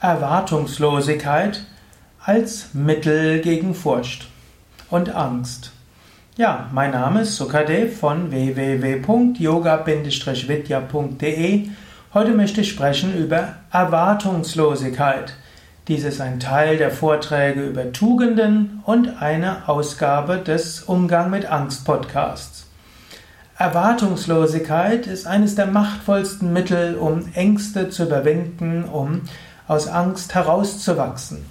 Erwartungslosigkeit als Mittel gegen Furcht und Angst. Ja, mein Name ist Sukadev von www.yoga-vidya.de. Heute möchte ich sprechen über Erwartungslosigkeit. Dies ist ein Teil der Vorträge über Tugenden und eine Ausgabe des Umgang mit Angst Podcasts. Erwartungslosigkeit ist eines der machtvollsten Mittel, um Ängste zu überwinden, um aus Angst herauszuwachsen.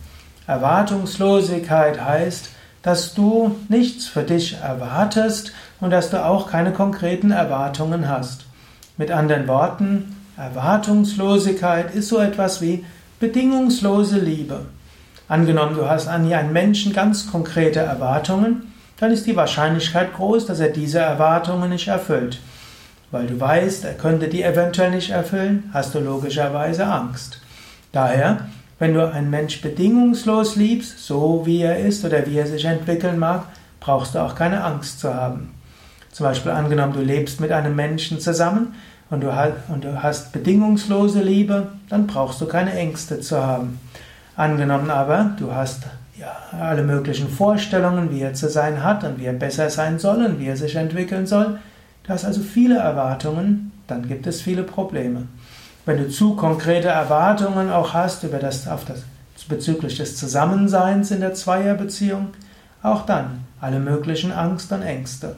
Erwartungslosigkeit heißt, dass du nichts für dich erwartest und dass du auch keine konkreten Erwartungen hast. Mit anderen Worten, Erwartungslosigkeit ist so etwas wie bedingungslose Liebe. Angenommen, du hast an einen Menschen ganz konkrete Erwartungen, dann ist die Wahrscheinlichkeit groß, dass er diese Erwartungen nicht erfüllt. Weil du weißt, er könnte die eventuell nicht erfüllen, hast du logischerweise Angst. Daher, wenn du einen Mensch bedingungslos liebst, so wie er ist oder wie er sich entwickeln mag, brauchst du auch keine Angst zu haben. Zum Beispiel angenommen, du lebst mit einem Menschen zusammen und du, hast bedingungslose Liebe, dann brauchst du keine Ängste zu haben. Angenommen aber, du hast ja, alle möglichen Vorstellungen, wie er zu sein hat und wie er besser sein soll und wie er sich entwickeln soll, du hast also viele Erwartungen, dann gibt es viele Probleme. Wenn du zu konkrete Erwartungen auch hast über das, auf das, bezüglich des Zusammenseins in der Zweierbeziehung, auch dann alle möglichen Angst und Ängste.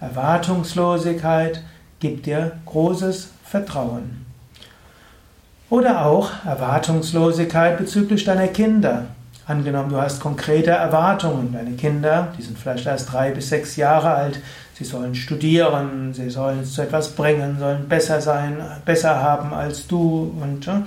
Erwartungslosigkeit gibt dir großes Vertrauen. Oder auch Erwartungslosigkeit bezüglich deiner Kinder. Angenommen, du hast konkrete Erwartungen. Deine Kinder, die sind vielleicht erst drei bis sechs Jahre alt, sie sollen studieren, sie sollen zu etwas bringen, sollen besser sein, besser haben als du und ja,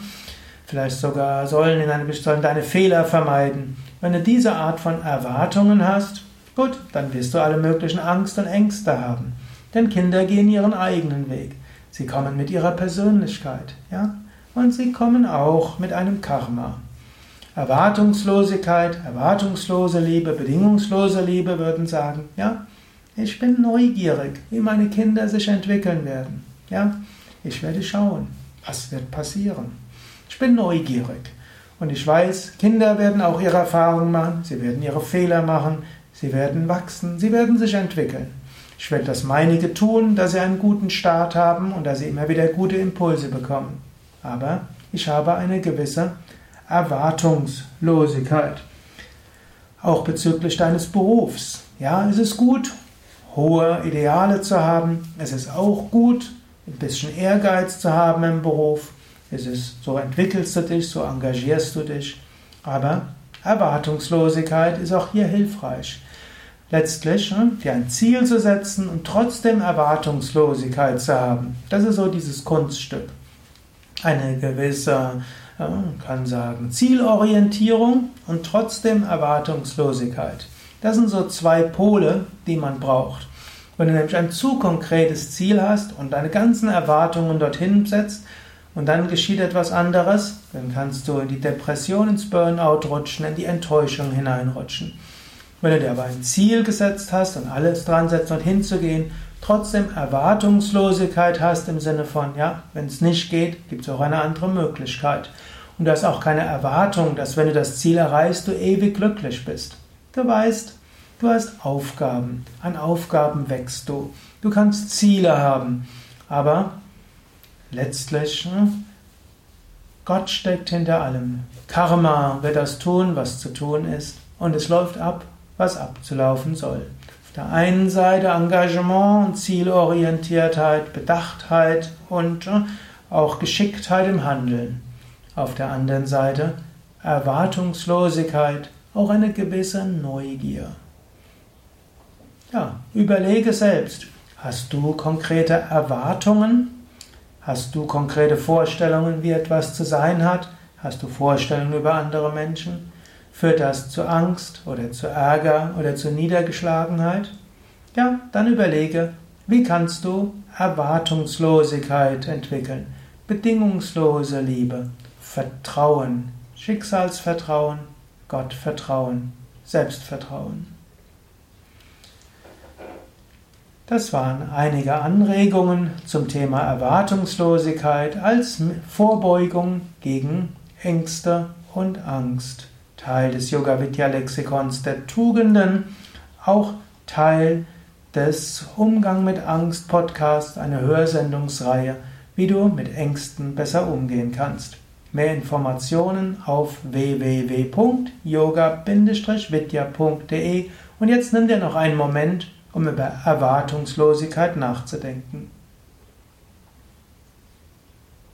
vielleicht sogar sollen, in eine, sollen deine Fehler vermeiden. Wenn du diese Art von Erwartungen hast, gut, dann wirst du alle möglichen Angst und Ängste haben. Denn Kinder gehen ihren eigenen Weg. Sie kommen mit ihrer Persönlichkeit, ja, und sie kommen auch mit einem Karma. Erwartungslosigkeit, erwartungslose Liebe, bedingungslose Liebe würden sagen, ja, ich bin neugierig, wie meine Kinder sich entwickeln werden. Ja, ich werde schauen, was wird passieren. Ich bin neugierig und ich weiß, Kinder werden auch ihre Erfahrungen machen, sie werden ihre Fehler machen, sie werden wachsen, sie werden sich entwickeln. Ich werde das meinige tun, dass sie einen guten Start haben und dass sie immer wieder gute Impulse bekommen. Aber ich habe eine gewisse Erwartungslosigkeit. Auch bezüglich deines Berufs. Ja, es ist gut, hohe Ideale zu haben. Es ist auch gut, ein bisschen Ehrgeiz zu haben im Beruf. Es ist, so entwickelst du dich, so engagierst du dich. Aber Erwartungslosigkeit ist auch hier hilfreich. Letztlich ne, dir ein Ziel zu setzen und trotzdem Erwartungslosigkeit zu haben. Das ist so dieses Kunststück. Eine gewisse man kann sagen Zielorientierung und trotzdem Erwartungslosigkeit. Das sind so zwei Pole, die man braucht. Wenn du nämlich ein zu konkretes Ziel hast und deine ganzen Erwartungen dorthin setzt und dann geschieht etwas anderes, dann kannst du in die Depression, ins Burnout rutschen, in die Enttäuschung hineinrutschen. Wenn du dir aber ein Ziel gesetzt hast und alles dran setzt, dorthin zu gehen trotzdem Erwartungslosigkeit hast im Sinne von, ja, wenn es nicht geht, gibt es auch eine andere Möglichkeit. Und du hast auch keine Erwartung, dass wenn du das Ziel erreichst, du ewig glücklich bist. Du weißt, du hast Aufgaben. An Aufgaben wächst du. Du kannst Ziele haben. Aber letztlich, hm, Gott steckt hinter allem. Karma wird das tun, was zu tun ist. Und es läuft ab, was abzulaufen soll. Auf der einen Seite Engagement und Zielorientiertheit, Bedachtheit und äh, auch Geschicktheit im Handeln. Auf der anderen Seite Erwartungslosigkeit, auch eine gewisse Neugier. Ja, überlege selbst, hast du konkrete Erwartungen? Hast du konkrete Vorstellungen, wie etwas zu sein hat? Hast du Vorstellungen über andere Menschen? Führt das zu Angst oder zu Ärger oder zu Niedergeschlagenheit? Ja, dann überlege, wie kannst du Erwartungslosigkeit entwickeln, bedingungslose Liebe, Vertrauen, Schicksalsvertrauen, Gottvertrauen, Selbstvertrauen. Das waren einige Anregungen zum Thema Erwartungslosigkeit als Vorbeugung gegen Ängste und Angst. Teil des Yoga Vidya Lexikons der Tugenden, auch Teil des Umgang mit Angst Podcast, eine Hörsendungsreihe, wie du mit Ängsten besser umgehen kannst. Mehr Informationen auf www.yoga-vidya.de und jetzt nimm dir noch einen Moment, um über Erwartungslosigkeit nachzudenken.